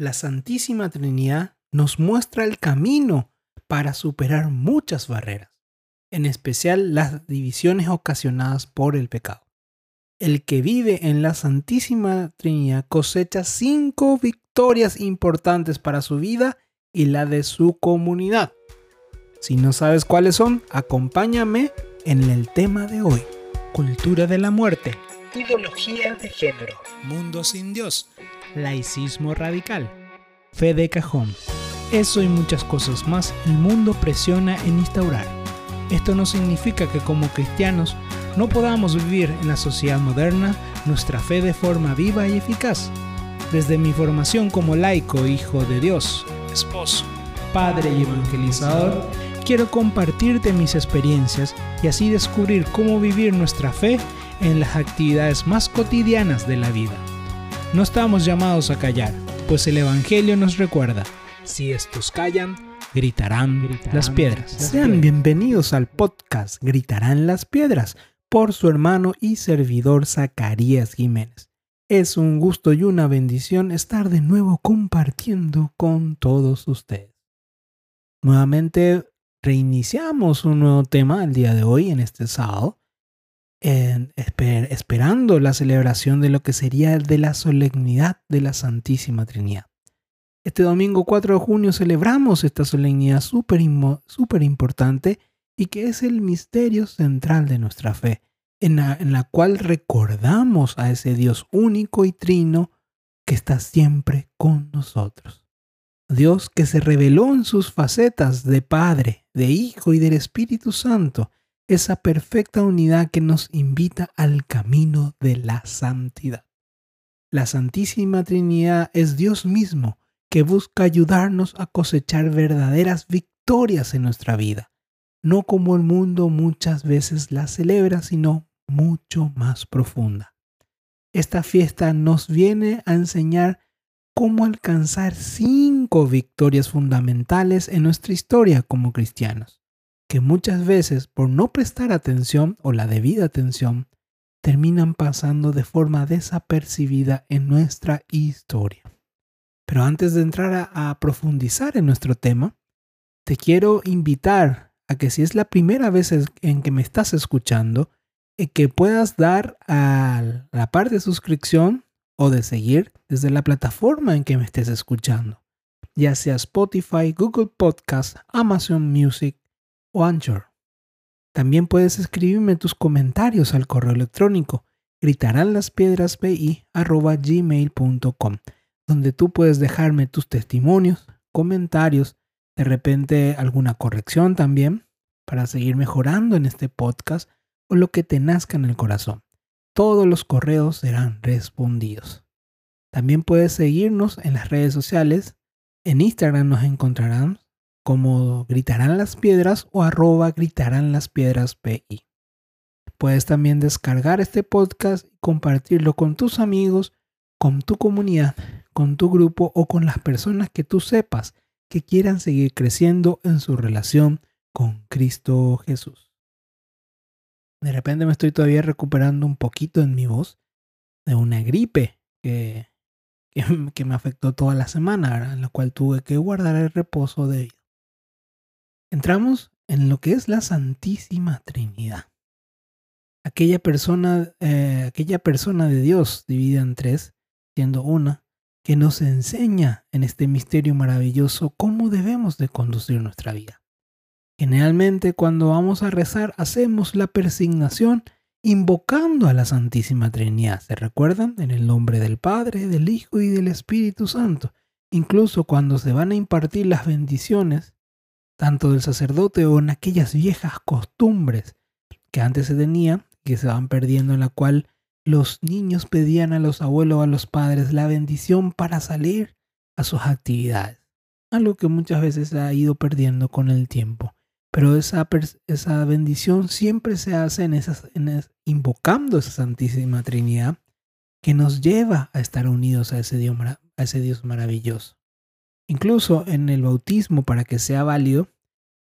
la Santísima Trinidad nos muestra el camino para superar muchas barreras, en especial las divisiones ocasionadas por el pecado. El que vive en la Santísima Trinidad cosecha cinco victorias importantes para su vida y la de su comunidad. Si no sabes cuáles son, acompáñame en el tema de hoy. Cultura de la muerte, ideología de género, mundo sin Dios, laicismo radical, fe de cajón. Eso y muchas cosas más el mundo presiona en instaurar. Esto no significa que como cristianos no podamos vivir en la sociedad moderna nuestra fe de forma viva y eficaz. Desde mi formación como laico, hijo de Dios, esposo, padre y evangelizador, quiero compartirte mis experiencias y así descubrir cómo vivir nuestra fe en las actividades más cotidianas de la vida. No estamos llamados a callar, pues el Evangelio nos recuerda, si estos callan, gritarán, las piedras. Sean bienvenidos al podcast Gritarán las piedras por su hermano y servidor Zacarías Jiménez. Es un gusto y una bendición estar de nuevo compartiendo con todos ustedes. Nuevamente reiniciamos un nuevo tema el día de hoy, en este sábado, esperando la celebración de lo que sería de la solemnidad de la Santísima Trinidad. Este domingo 4 de junio celebramos esta solemnidad súper super importante y que es el misterio central de nuestra fe, en la, en la cual recordamos a ese Dios único y trino que está siempre con nosotros. Dios que se reveló en sus facetas de Padre, de Hijo y del Espíritu Santo, esa perfecta unidad que nos invita al camino de la santidad. La Santísima Trinidad es Dios mismo que busca ayudarnos a cosechar verdaderas victorias en nuestra vida, no como el mundo muchas veces la celebra, sino mucho más profunda. Esta fiesta nos viene a enseñar cómo alcanzar cinco victorias fundamentales en nuestra historia como cristianos, que muchas veces por no prestar atención o la debida atención, terminan pasando de forma desapercibida en nuestra historia. Pero antes de entrar a, profundizar en nuestro tema, te quiero invitar a que si es la primera vez en que me estás escuchando, eh, que puedas dar a la parte de suscripción o de seguir desde la plataforma en que me estés escuchando, ya sea Spotify, Google Podcast, Amazon Music o Anchor. También puedes escribirme tus comentarios al correo electrónico gritaránlaspiedraspi.gmail.com donde tú puedes dejarme tus testimonios, comentarios, de repente alguna corrección también, para seguir mejorando en este podcast o lo que te nazca en el corazón. Todos los correos serán respondidos. También puedes seguirnos en las redes sociales. En Instagram nos encontrarán como Gritarán las Piedras o arroba Gritarán las Piedras PI. Puedes también descargar este podcast y compartirlo con tus amigos, con tu comunidad con tu grupo o con las personas que tú sepas que quieran seguir creciendo en su relación con Cristo Jesús. De repente me estoy todavía recuperando un poquito en mi voz de una gripe que, que, me afectó toda la semana, en la cual tuve que guardar el reposo debido. Entramos en lo que es la Santísima Trinidad. Aquella persona, eh, aquella persona de Dios dividida en tres, siendo una, que nos enseña en este misterio maravilloso cómo debemos de conducir nuestra vida. Generalmente cuando vamos a rezar hacemos la persignación invocando a la Santísima Trinidad. ¿Se recuerdan? En el nombre del Padre, del Hijo y del Espíritu Santo. Incluso cuando se van a impartir las bendiciones, tanto del sacerdote o en aquellas viejas costumbres que antes se tenían, que se van perdiendo en la cual los niños pedían a los abuelos o a los padres la bendición para salir a sus actividades, algo que muchas veces ha ido perdiendo con el tiempo. Pero esa, esa bendición siempre se hace en esas, invocando esa Santísima Trinidad que nos lleva a estar unidos a ese, Dios, a ese Dios maravilloso. Incluso en el bautismo, para que sea válido,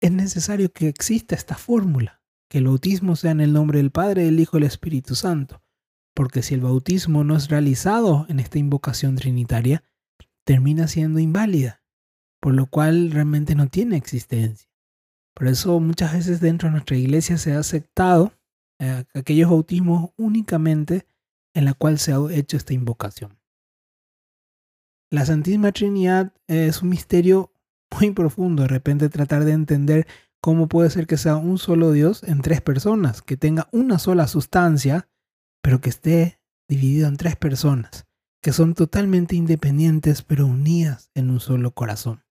es necesario que exista esta fórmula, que el bautismo sea en el nombre del Padre, del Hijo y del Espíritu Santo porque si el bautismo no es realizado en esta invocación trinitaria, termina siendo inválida, por lo cual realmente no tiene existencia. Por eso muchas veces dentro de nuestra iglesia se ha aceptado eh, aquellos bautismos únicamente en la cual se ha hecho esta invocación. La Santísima Trinidad es un misterio muy profundo. De repente tratar de entender cómo puede ser que sea un solo Dios en tres personas, que tenga una sola sustancia, pero que esté dividido en tres personas, que son totalmente independientes pero unidas en un solo corazón.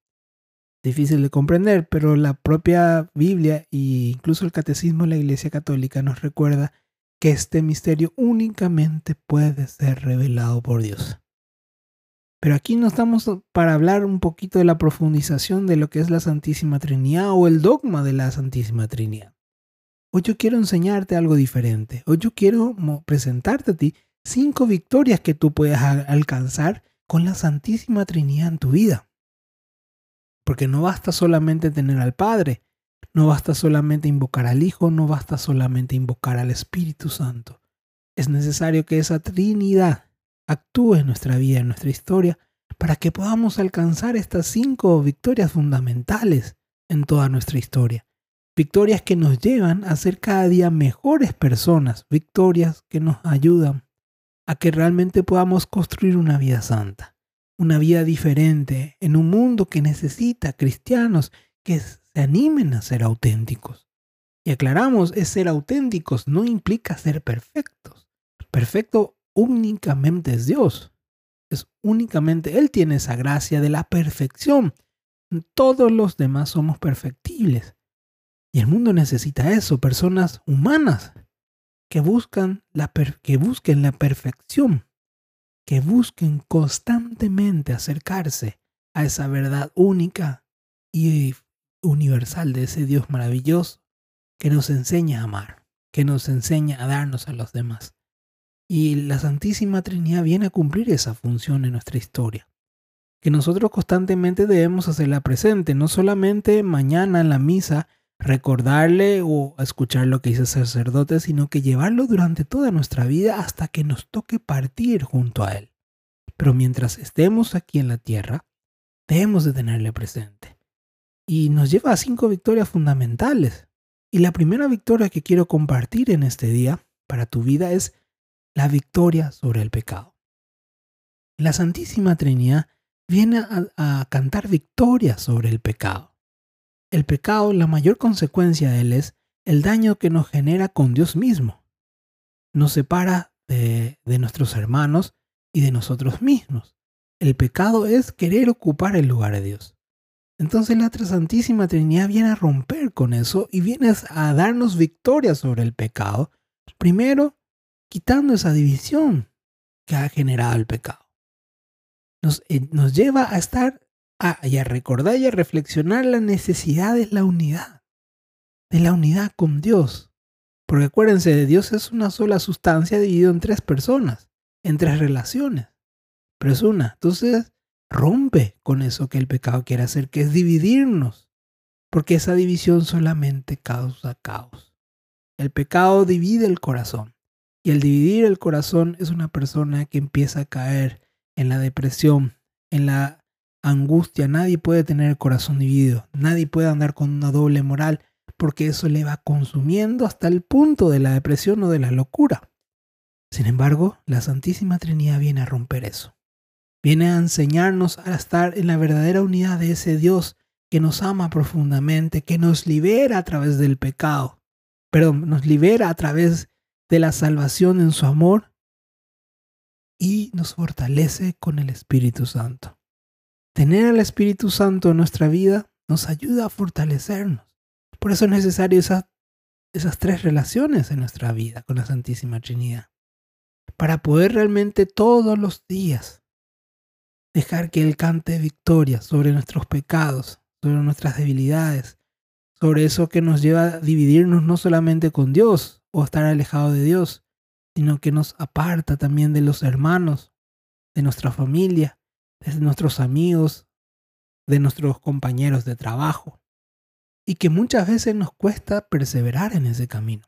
Difícil de comprender, pero la propia Biblia e incluso el Catecismo de la Iglesia Católica nos recuerda que este misterio únicamente puede ser revelado por Dios. Pero aquí no estamos para hablar un poquito de la profundización de lo que es la Santísima Trinidad o el dogma de la Santísima Trinidad. Hoy yo quiero enseñarte algo diferente. Hoy yo quiero presentarte a ti cinco victorias que tú puedes alcanzar con la Santísima Trinidad en tu vida. Porque no basta solamente tener al Padre, no basta solamente invocar al Hijo, no basta solamente invocar al Espíritu Santo. Es necesario que esa Trinidad actúe en nuestra vida, en nuestra historia, para que podamos alcanzar estas cinco victorias fundamentales en toda nuestra historia. Victorias que nos llevan a ser cada día mejores personas, victorias que nos ayudan a que realmente podamos construir una vida santa, una vida diferente en un mundo que necesita cristianos que se animen a ser auténticos. Y aclaramos, ser auténticos no implica ser perfectos. Perfecto únicamente es Dios. Es únicamente Él tiene esa gracia de la perfección. Todos los demás somos perfectibles. Y el mundo necesita eso, personas humanas que buscan la, que busquen la perfección, que busquen constantemente acercarse a esa verdad única y universal de ese Dios maravilloso que nos enseña a amar, que nos enseña a darnos a los demás. Y la Santísima Trinidad viene a cumplir esa función en nuestra historia. Que nosotros constantemente debemos hacerla presente, no solamente mañana en la misa recordarle o escuchar lo que dice el sacerdote, sino que llevarlo durante toda nuestra vida hasta que nos toque partir junto a Él. Pero mientras estemos aquí en la tierra, debemos de tenerle presente. Y nos lleva a cinco victorias fundamentales. Y la primera victoria que quiero compartir en este día para tu vida es la victoria sobre el pecado. La Santísima Trinidad viene a, cantar victoria sobre el pecado. El pecado, la mayor consecuencia de él es el daño que nos genera con Dios mismo. Nos separa de, de nuestros hermanos y de nosotros mismos. El pecado es querer ocupar el lugar de Dios. Entonces la Santísima Trinidad viene a romper con eso y viene a darnos victoria sobre el pecado. Primero, quitando esa división que ha generado el pecado. Nos, eh, nos lleva a estar a, y a recordar y a reflexionar la necesidad de la unidad, de la unidad con Dios. Porque acuérdense, Dios es una sola sustancia dividida en tres personas, en tres relaciones, pero es una. Entonces, rompe con eso que el pecado quiere hacer, que es dividirnos, porque esa división solamente causa caos. El pecado divide el corazón. Y el dividir el corazón es una persona que empieza a caer en la depresión, en la angustia. Nadie puede tener el corazón dividido. Nadie puede andar con una doble moral porque eso le va consumiendo hasta el punto de la depresión o de la locura. Sin embargo, la Santísima Trinidad viene a romper eso. Viene a enseñarnos a estar en la verdadera unidad de ese Dios que nos ama profundamente, que nos libera a través del pecado, perdón, nos libera a través de la salvación en su amor y nos fortalece con el Espíritu Santo. Tener al Espíritu Santo en nuestra vida nos ayuda a fortalecernos. Por eso es necesario esas, esas tres relaciones en nuestra vida con la Santísima Trinidad. Para poder realmente todos los días dejar que Él cante victoria sobre nuestros pecados, sobre nuestras debilidades, sobre eso que nos lleva a dividirnos no solamente con Dios, o estar alejado de Dios, sino que nos aparta también de los hermanos, de nuestra familia, de nuestros amigos, de nuestros compañeros de trabajo, y que muchas veces nos cuesta perseverar en ese camino.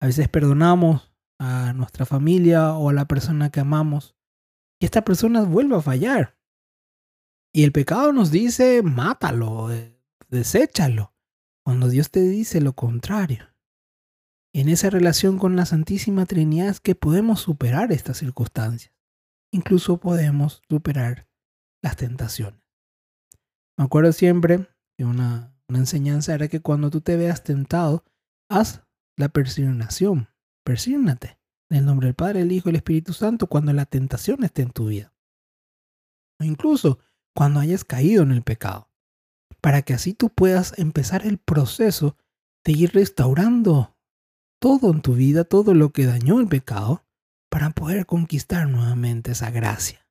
A veces perdonamos a nuestra familia o a la persona que amamos, y esta persona vuelve a fallar. Y el pecado nos dice, mátalo, eh, deséchalo, cuando Dios te dice lo contrario. En esa relación con la Santísima Trinidad es que podemos superar estas circunstancias. Incluso podemos superar las tentaciones. Me acuerdo siempre que una, enseñanza era que cuando tú te veas tentado, haz la persignación. Persígnate en el nombre del Padre, el Hijo y el Espíritu Santo cuando la tentación esté en tu vida. O incluso cuando hayas caído en el pecado. Para que así tú puedas empezar el proceso de ir restaurando todo en tu vida, todo lo que dañó el pecado, para poder conquistar nuevamente esa gracia.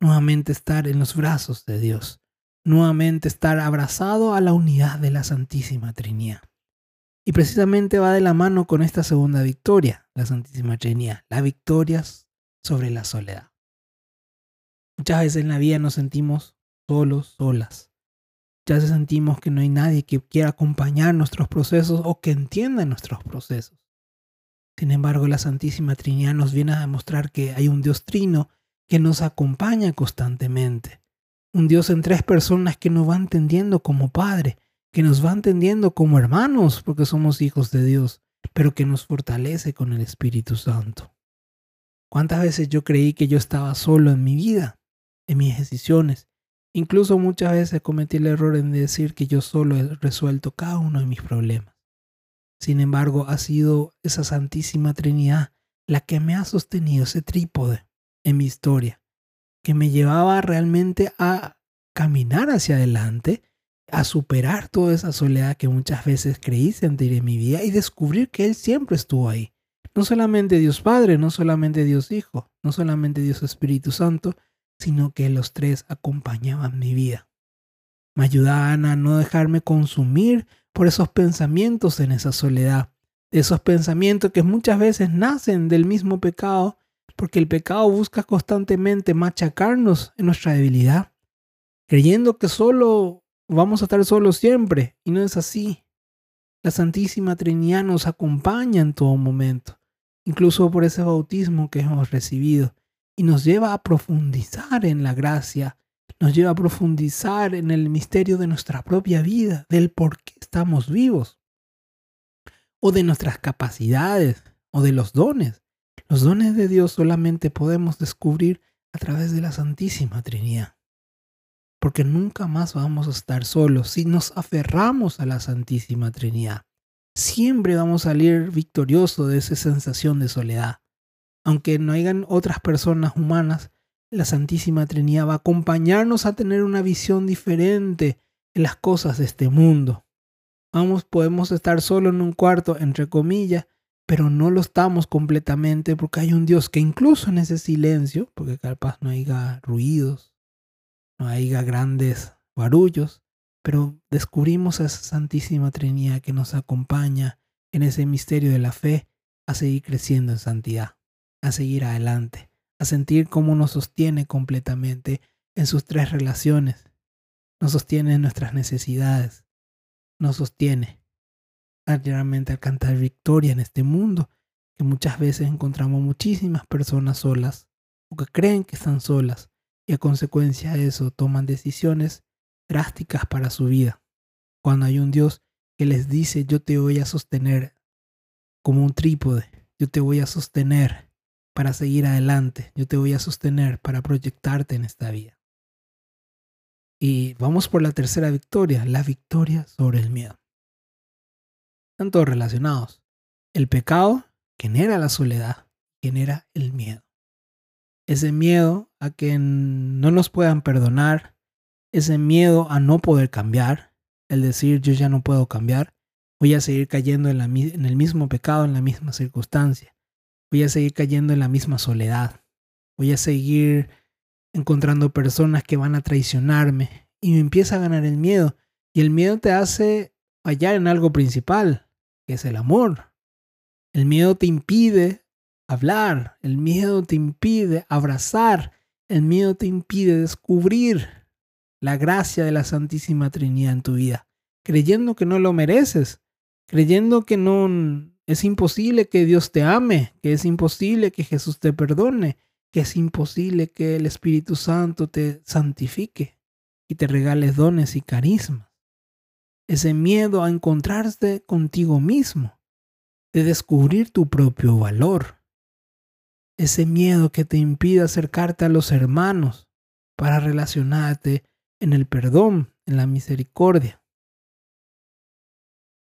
Nuevamente estar en los brazos de Dios. Nuevamente estar abrazado a la unidad de la Santísima Trinidad. Y precisamente va de la mano con esta segunda victoria, la Santísima Trinidad, la victoria sobre la soledad. Muchas veces en la vida nos sentimos solos, solas. Veces sentimos que no hay nadie que quiera acompañar nuestros procesos o que entienda nuestros procesos. Sin embargo, la Santísima Trinidad nos viene a demostrar que hay un Dios trino que nos acompaña constantemente. Un Dios en tres personas que nos va entendiendo como Padre, que nos va entendiendo como hermanos porque somos hijos de Dios, pero que nos fortalece con el Espíritu Santo. ¿Cuántas veces yo creí que yo estaba solo en mi vida, en mis decisiones? Incluso muchas veces cometí el error en decir que yo solo he resuelto cada uno de mis problemas. Sin embargo, ha sido esa Santísima Trinidad la que me ha sostenido ese trípode en mi historia, que me llevaba realmente a caminar hacia adelante a superar toda esa soledad que muchas veces creí sentir en mi vida y descubrir que Él siempre estuvo ahí. No solamente Dios Padre, no solamente Dios Hijo, no solamente Dios Espíritu Santo, sino que los tres acompañaban mi vida. Me ayudaban a no dejarme consumir por esos pensamientos en esa soledad, esos pensamientos que muchas veces nacen del mismo pecado, porque el pecado busca constantemente machacarnos en nuestra debilidad, creyendo que solo vamos a estar solos siempre. Y no es así. La Santísima Trinidad nos acompaña en todo momento, incluso por ese bautismo que hemos recibido, y nos lleva a profundizar en la gracia, nos lleva a profundizar en el misterio de nuestra propia vida, del por qué estamos vivos, o de nuestras capacidades, o de los dones. Los dones de Dios solamente podemos descubrir a través de la Santísima Trinidad porque nunca más vamos a estar solos si nos aferramos a la Santísima Trinidad. Siempre vamos a salir victorioso de esa sensación de soledad. Aunque no hayan otras personas humanas, la Santísima Trinidad va a acompañarnos a tener una visión diferente en las cosas de este mundo. Vamos, podemos estar solo en un cuarto, entre comillas, pero no lo estamos completamente porque hay un Dios que incluso en ese silencio, porque capaz no haya ruidos, no haya grandes barullos, pero descubrimos a esa Santísima Trinidad que nos acompaña en ese misterio de la fe a seguir creciendo en santidad, a seguir adelante, a sentir cómo nos sostiene completamente en sus tres relaciones, nos sostiene en nuestras necesidades, nos sostiene realmente al cantar victoria en este mundo, que muchas veces encontramos muchísimas personas solas o que creen que están solas, y a consecuencia de eso toman decisiones drásticas para su vida. Cuando hay un Dios que les dice yo te voy a sostener como un trípode, yo te voy a sostener para seguir adelante, yo te voy a sostener para proyectarte en esta vida. Y vamos por la tercera victoria, la victoria sobre el miedo. Están todos relacionados. El pecado genera la soledad, genera el miedo ese miedo a que no nos puedan perdonar, ese miedo a no poder cambiar, el decir yo ya no puedo cambiar, voy a seguir cayendo en, en el mismo pecado, en la misma circunstancia, voy a seguir cayendo en la misma soledad, voy a seguir encontrando personas que van a traicionarme. Y me empieza a ganar el miedo. Y el miedo te hace fallar en algo principal, que es el amor. El miedo te impide hablar, el miedo te impide abrazar, el miedo te impide descubrir la gracia de la Santísima Trinidad en tu vida, creyendo que no lo mereces, creyendo que no es imposible que Dios te ame, que es imposible que Jesús te perdone, que es imposible que el Espíritu Santo te santifique. y te regales dones y carismas. Ese miedo a encontrarte contigo mismo, de descubrir tu propio valor. Ese miedo que te impide acercarte a los hermanos para relacionarte en el perdón, en la misericordia.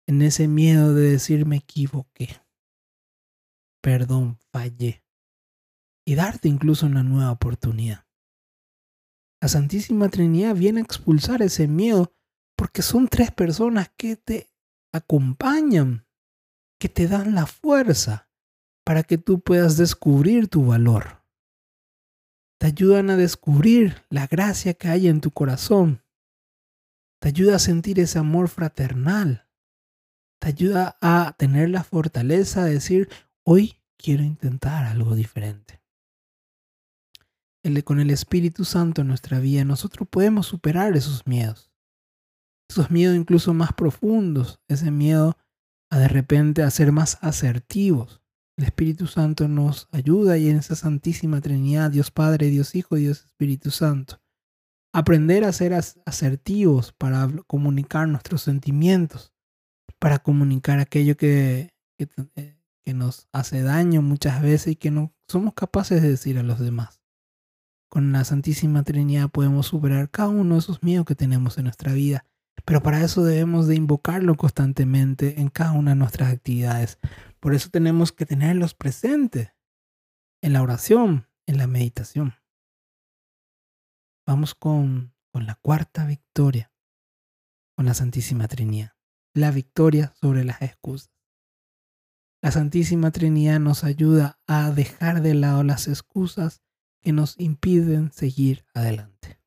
En ese miedo de decir me equivoqué. Perdón, fallé. Y darte incluso una nueva oportunidad. La Santísima Trinidad viene a expulsar ese miedo porque son tres personas que te acompañan, que te dan la fuerza para que tú puedas descubrir tu valor. Te ayudan a descubrir la gracia que hay en tu corazón. Te ayuda a sentir ese amor fraternal. Te ayuda a tener la fortaleza de decir, hoy quiero intentar algo diferente con el Espíritu Santo en nuestra vida, nosotros podemos superar esos miedos. Esos miedos incluso más profundos, ese miedo a de repente a ser más asertivos. El Espíritu Santo nos ayuda y en esa Santísima Trinidad, Dios Padre, Dios Hijo Dios Espíritu Santo. Aprender a ser asertivos para comunicar nuestros sentimientos, para comunicar aquello que, que, que nos hace daño muchas veces y que no somos capaces de decir a los demás. Con la Santísima Trinidad podemos superar cada uno de esos miedos que tenemos en nuestra vida, pero para eso debemos de invocarlo constantemente en cada una de nuestras actividades. Por eso tenemos que tenerlos presentes en la oración, en la meditación. Vamos con, con la cuarta victoria, con la Santísima Trinidad, la victoria sobre las excusas. La Santísima Trinidad nos ayuda a dejar de lado las excusas que nos impiden seguir adelante,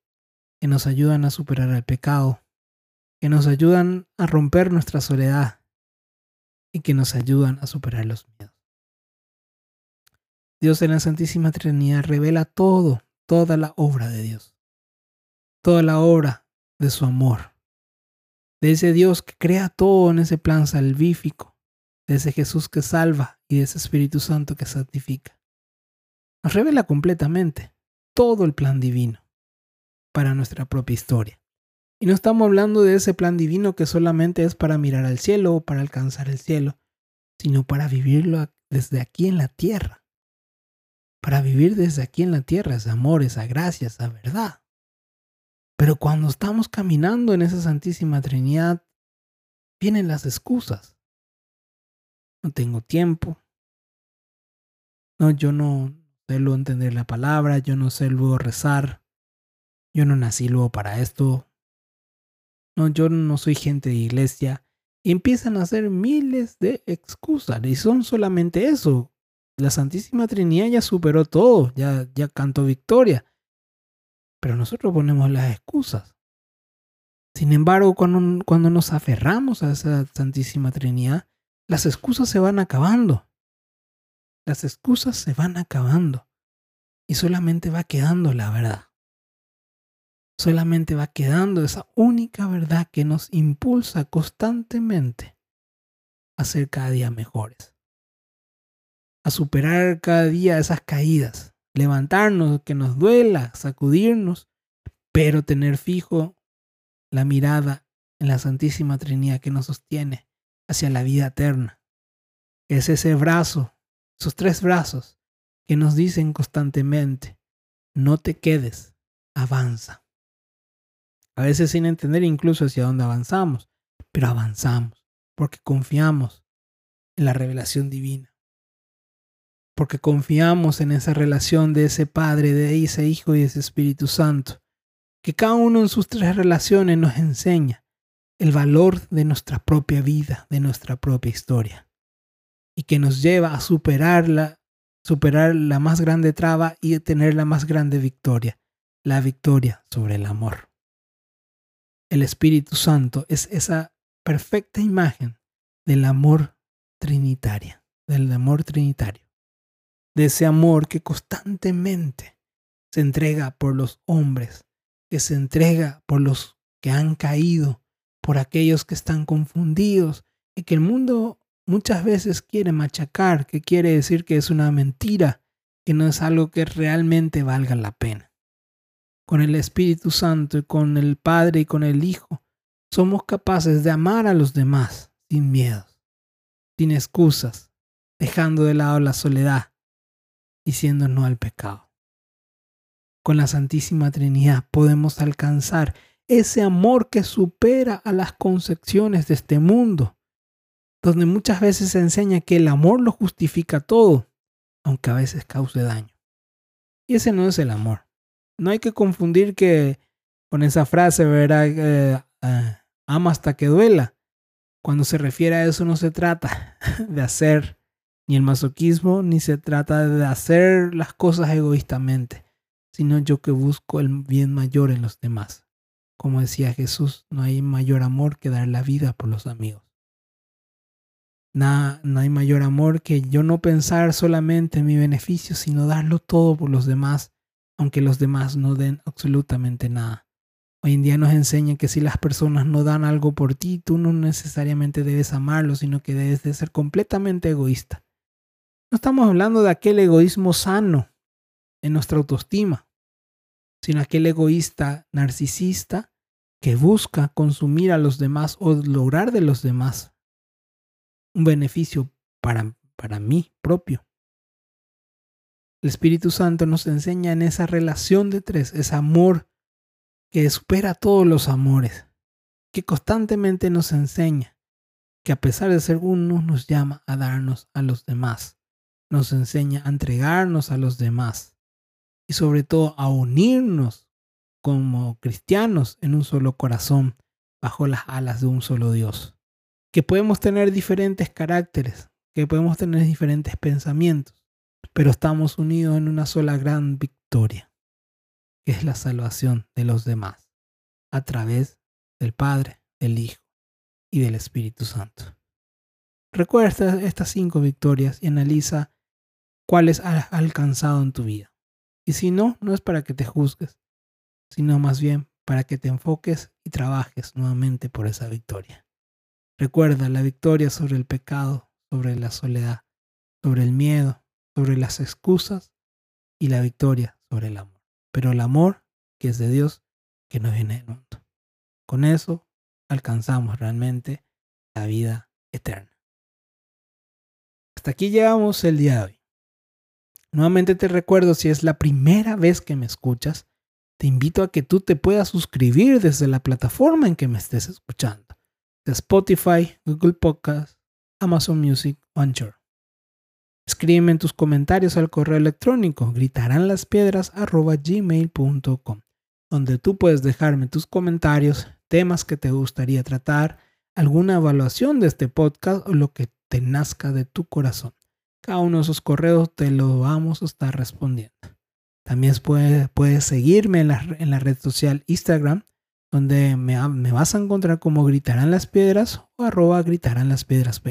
que nos ayudan a superar el pecado, que nos ayudan a romper nuestra soledad y que nos ayudan a superar los miedos. Dios en la Santísima Trinidad revela todo, toda la obra de Dios, toda la obra de su amor, de ese Dios que crea todo en ese plan salvífico, de ese Jesús que salva y de ese Espíritu Santo que santifica nos revela completamente todo el plan divino para nuestra propia historia. Y no estamos hablando de ese plan divino que solamente es para mirar al cielo o para alcanzar el cielo, sino para vivirlo desde aquí en la tierra. Para vivir desde aquí en la tierra ese amor, esa gracia, esa verdad. Pero cuando estamos caminando en esa Santísima Trinidad, vienen las excusas. No tengo tiempo. No, yo no, sé luego entender la palabra, yo no sé luego rezar, yo no nací luego para esto, no, yo no soy gente de iglesia. Y empiezan a hacer miles de excusas y son solamente eso. La Santísima Trinidad ya superó todo, ya, ya cantó victoria. Pero nosotros ponemos las excusas. Sin embargo, cuando, nos aferramos a esa Santísima Trinidad, las excusas se van acabando. Las excusas se van acabando y solamente va quedando la verdad. Solamente va quedando esa única verdad que nos impulsa constantemente a ser cada día mejores. A superar cada día esas caídas, levantarnos, que nos duela, sacudirnos, pero tener fijo la mirada en la Santísima Trinidad que nos sostiene hacia la vida eterna. Es ese brazo sus tres brazos que nos dicen constantemente, no te quedes, avanza. A veces sin entender incluso hacia dónde avanzamos, pero avanzamos porque confiamos en la revelación divina, porque confiamos en esa relación de ese Padre, de ese Hijo y de ese Espíritu Santo, que cada uno en sus tres relaciones nos enseña el valor de nuestra propia vida, de nuestra propia historia y que nos lleva a superarla, superar la más grande traba y tener la más grande victoria, la victoria sobre el amor. El Espíritu Santo es esa perfecta imagen del amor trinitario, del amor trinitario, de ese amor que constantemente se entrega por los hombres, que se entrega por los que han caído, por aquellos que están confundidos y que el mundo muchas veces quiere machacar, que quiere decir que es una mentira, que no es algo que realmente valga la pena. con el Espíritu Santo y con el Padre y con el Hijo, somos capaces de amar a los demás sin miedos, sin excusas, dejando de lado la soledad, diciendo no al pecado. Con la Santísima Trinidad podemos alcanzar ese amor que supera a las concepciones de este mundo, donde muchas veces se enseña que el amor lo justifica todo, aunque a veces cause daño. Y ese no es el amor. No hay que confundir que con esa frase, ¿verdad? Eh, ah, ama hasta que duela. Cuando se refiere a eso no se trata de hacer ni el masoquismo, ni se trata de hacer las cosas egoístamente, sino yo que busco el bien mayor en los demás. Como decía Jesús, no hay mayor amor que dar la vida por los amigos. No hay mayor amor que yo no pensar solamente en mi beneficio, sino darlo todo por los demás, aunque los demás no den absolutamente nada. Hoy en día nos enseñan que si las personas no dan algo por ti, tú no necesariamente debes amarlo, sino que debes de ser completamente egoísta. No estamos hablando de aquel egoísmo sano en nuestra autoestima, sino aquel egoísta narcisista que busca consumir a los demás o lograr de los demás un beneficio para, para mí propio. El Espíritu Santo nos enseña en esa relación de tres, ese amor que supera todos los amores, que constantemente nos enseña que a pesar de ser uno nos llama a darnos a los demás, nos enseña a entregarnos a los demás y sobre todo a unirnos como cristianos en un solo corazón bajo las alas de un solo Dios. Que podemos tener diferentes caracteres, que podemos tener diferentes pensamientos, pero estamos unidos en una sola gran victoria, que es la salvación de los demás, a través del Padre, del Hijo y del Espíritu Santo. Recuerda estas cinco victorias y analiza cuáles has alcanzado en tu vida. Y si no, no es para que te juzgues, sino más bien para que te enfoques y trabajes nuevamente por esa victoria. Recuerda la victoria sobre el pecado, sobre la soledad, sobre el miedo, sobre las excusas y la victoria sobre el amor. Pero el amor que es de Dios, que no viene del mundo. Con eso alcanzamos realmente la vida eterna. Hasta aquí llegamos el día de hoy. Nuevamente te recuerdo, si es la primera vez que me escuchas, te invito a que tú te puedas suscribir desde la plataforma en que me estés escuchando. De Spotify, Google Podcast, Amazon Music Anchor. Escríbeme en tus comentarios al correo electrónico gritaránlaspiedras.gmail.com donde tú puedes dejarme tus comentarios, temas que te gustaría tratar, alguna evaluación de este podcast o lo que te nazca de tu corazón. Cada uno de esos correos te lo vamos a estar respondiendo. También puedes, seguirme en la, en la, red social Instagram, donde me, vas a encontrar como Gritarán las Piedras o arroba Gritarán las Piedras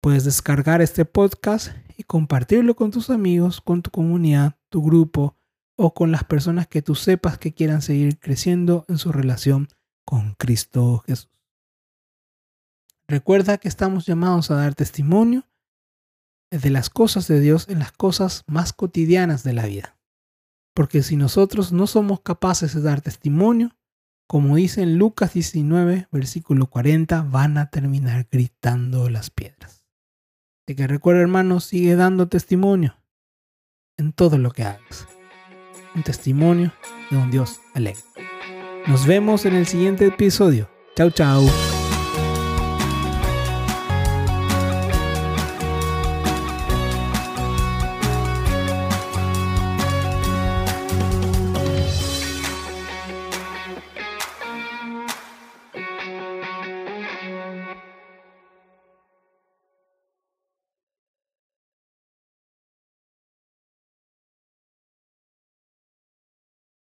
Puedes descargar este podcast y compartirlo con tus amigos, con tu comunidad, tu grupo o con las personas que tú sepas que quieran seguir creciendo en su relación con Cristo Jesús. Recuerda que estamos llamados a dar testimonio de las cosas de Dios en las cosas más cotidianas de la vida. Porque si nosotros no somos capaces de dar testimonio, como dice en Lucas 19, versículo 40, van a terminar gritando las piedras. Así que recuerda, hermano, sigue dando testimonio en todo lo que hagas. Un testimonio de un Dios alegre. Nos vemos en el siguiente episodio. Chao, chao.